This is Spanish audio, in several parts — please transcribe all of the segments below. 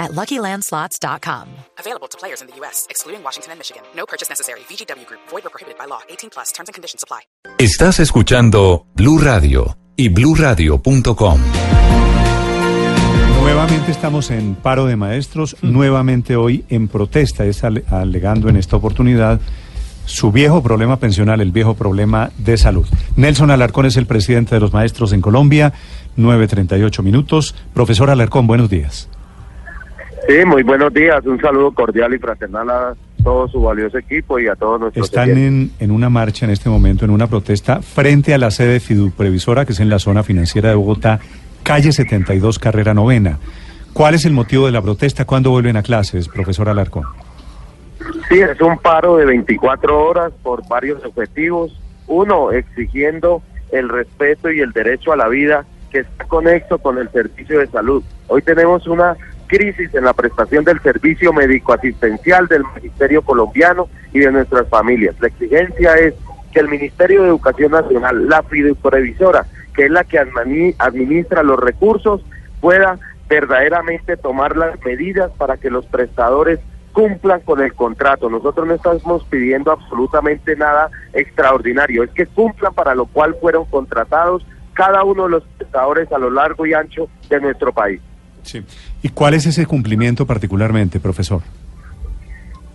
at LuckyLandSlots.com. Available to players in the U.S., excluding Washington and Michigan. No purchase necessary. VGW Group. Void or prohibited by law. 18 plus. Terms and conditions apply. Estás escuchando Blue Radio y BlueRadio.com. Nuevamente estamos en paro de maestros, nuevamente hoy en protesta, es ale- alegando en esta oportunidad su viejo problema pensional, el viejo problema de salud. Nelson Alarcón es el presidente de los maestros en Colombia, 9.38 minutos. Profesor Alarcón, buenos días. Sí, muy buenos días. Un saludo cordial y fraternal a todo su valioso equipo y a todos nuestros Están en, en una marcha en este momento, en una protesta, frente a la sede Fiduprevisora, que es en la zona financiera de Bogotá, calle 72, carrera novena. ¿Cuál es el motivo de la protesta? ¿Cuándo vuelven a clases, profesor Alarcón? Sí, es un paro de 24 horas por varios objetivos. Uno, exigiendo el respeto y el derecho a la vida que está conecto con el servicio de salud. Hoy tenemos una crisis en la prestación del servicio médico-asistencial del Magisterio colombiano y de nuestras familias. La exigencia es que el Ministerio de Educación Nacional, la fiduprevisora, que es la que admini- administra los recursos, pueda verdaderamente tomar las medidas para que los prestadores cumplan con el contrato. Nosotros no estamos pidiendo absolutamente nada extraordinario, es que cumplan para lo cual fueron contratados cada uno de los prestadores a lo largo y ancho de nuestro país. Sí. ¿Y cuál es ese cumplimiento particularmente, profesor?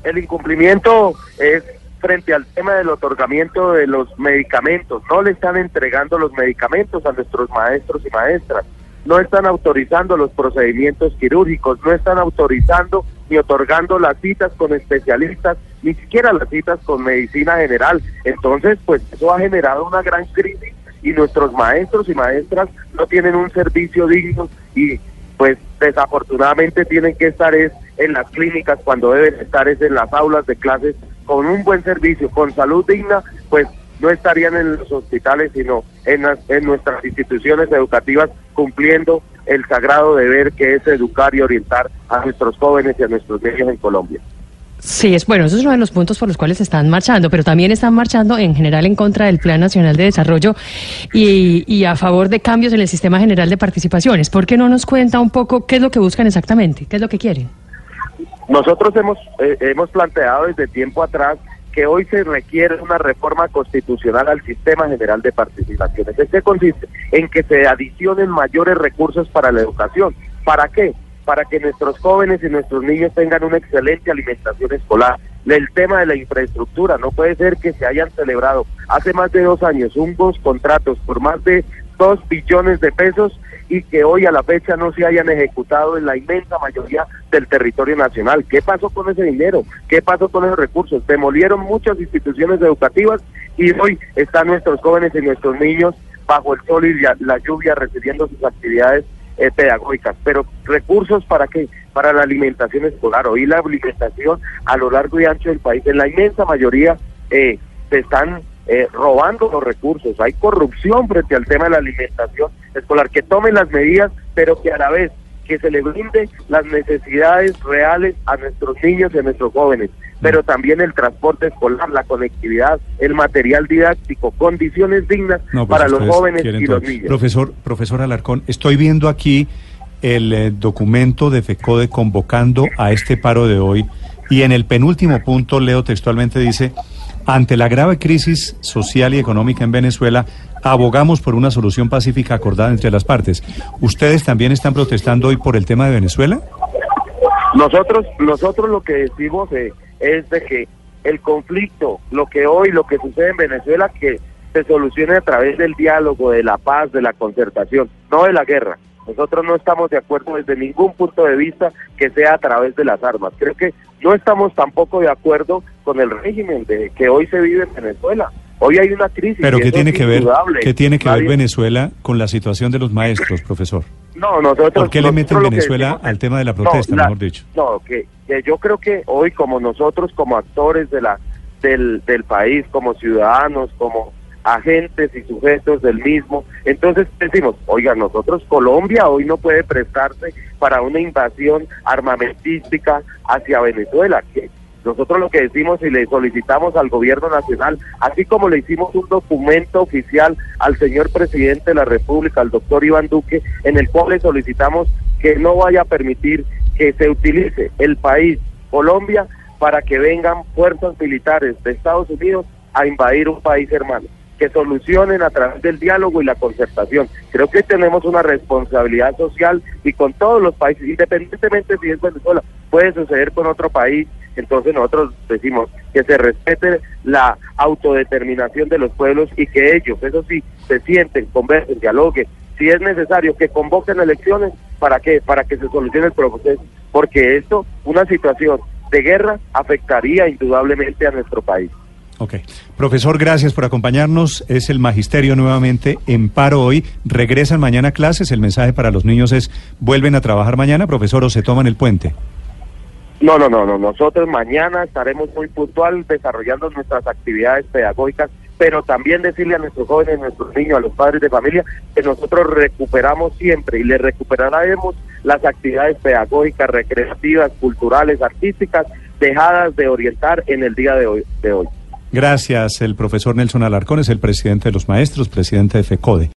El incumplimiento es frente al tema del otorgamiento de los medicamentos. No le están entregando los medicamentos a nuestros maestros y maestras. No están autorizando los procedimientos quirúrgicos. No están autorizando ni otorgando las citas con especialistas, ni siquiera las citas con medicina general. Entonces, pues eso ha generado una gran crisis y nuestros maestros y maestras no tienen un servicio digno y pues desafortunadamente tienen que estar es en las clínicas cuando deben estar es en las aulas de clases con un buen servicio, con salud digna, pues no estarían en los hospitales, sino en, las- en nuestras instituciones educativas cumpliendo el sagrado deber que es educar y orientar a nuestros jóvenes y a nuestros niños en Colombia. Sí, es bueno, eso es uno de los puntos por los cuales están marchando, pero también están marchando en general en contra del Plan Nacional de Desarrollo y, y a favor de cambios en el sistema general de participaciones. ¿Por qué no nos cuenta un poco qué es lo que buscan exactamente? ¿Qué es lo que quieren? Nosotros hemos, eh, hemos planteado desde tiempo atrás que hoy se requiere una reforma constitucional al sistema general de participaciones. ¿En qué consiste? En que se adicionen mayores recursos para la educación. ¿Para qué? Para que nuestros jóvenes y nuestros niños tengan una excelente alimentación escolar. El tema de la infraestructura, no puede ser que se hayan celebrado hace más de dos años unos contratos por más de dos billones de pesos y que hoy a la fecha no se hayan ejecutado en la inmensa mayoría del territorio nacional. ¿Qué pasó con ese dinero? ¿Qué pasó con esos recursos? Demolieron muchas instituciones educativas y hoy están nuestros jóvenes y nuestros niños bajo el sol y la, lluvia recibiendo sus actividades eh, pedagógicas. Pero recursos para qué? Para la alimentación escolar. Hoy la alimentación a lo largo y ancho del país, en la inmensa mayoría, eh, se están eh, robando los recursos. Hay corrupción frente al tema de la alimentación escolar. Que tomen las medidas, pero que a la vez que se le brinde las necesidades reales a nuestros niños y a nuestros jóvenes, pero también el transporte escolar, la conectividad, el material didáctico, condiciones dignas No, pues para los jóvenes y todo. los niños. Profesor, profesor Alarcón, estoy viendo aquí el eh, documento de FECODE convocando a este paro de hoy y en el penúltimo punto, leo textualmente, dice, ante la grave crisis social y económica en Venezuela, abogamos por una solución pacífica acordada entre las partes. ¿Ustedes también están protestando hoy por el tema de Venezuela? Nosotros, nosotros lo que decimos eh, es de que el conflicto, lo que hoy, lo que sucede en Venezuela, que se solucione a través del diálogo, de la paz, de la concertación, no de la guerra. Nosotros no estamos de acuerdo desde ningún punto de vista que sea a través de las armas. Creo que no estamos tampoco de acuerdo con el régimen de que hoy se vive en Venezuela. Hoy hay una crisis. Pero ¿qué tiene que ver qué tiene que ver Venezuela con la situación de los maestros, profesor? No, nosotros. ¿Por qué le meten Venezuela decimos al tema de la No, protesta, la- mejor dicho? No, que, que yo creo que hoy, como nosotros, como actores de la del, del país como ciudadanos, como agentes y sujetos del mismo. Entonces decimos, oiga, nosotros Colombia hoy no puede prestarse para una invasión armamentística hacia Venezuela. Que nosotros lo que decimos y le solicitamos al gobierno nacional, así como le hicimos un documento oficial al señor presidente de la República, al doctor Iván Duque, en el cual le solicitamos que no vaya a permitir que se utilice el país, Colombia, para que vengan fuerzas militares de Estados Unidos a invadir un país hermano que solucionen a través del diálogo y la concertación. Creo que tenemos una responsabilidad social y con todos los países, independientemente si es Venezuela, puede suceder con otro país, entonces nosotros decimos que se respete la autodeterminación de los pueblos y que ellos, eso sí, se sienten, conversen, dialoguen, si es necesario que convoquen elecciones, ¿para qué? Para que se solucione el proceso, porque esto, una situación de guerra, afectaría indudablemente a nuestro país. Ok. Profesor, gracias por acompañarnos. Es el magisterio nuevamente en paro hoy. Regresan mañana clases. El mensaje para los niños es, ¿vuelven a trabajar mañana, profesor, o se toman el puente? No, no, no, no. Nosotros mañana estaremos muy puntual desarrollando nuestras actividades pedagógicas, pero también decirle a nuestros jóvenes, a nuestros niños, a los padres de familia, que nosotros recuperamos siempre y les recuperaremos las actividades pedagógicas, recreativas, culturales, artísticas, dejadas de orientar en el día de hoy. De hoy. Gracias. El profesor Nelson Alarcón es el presidente de los maestros, presidente de FECODE.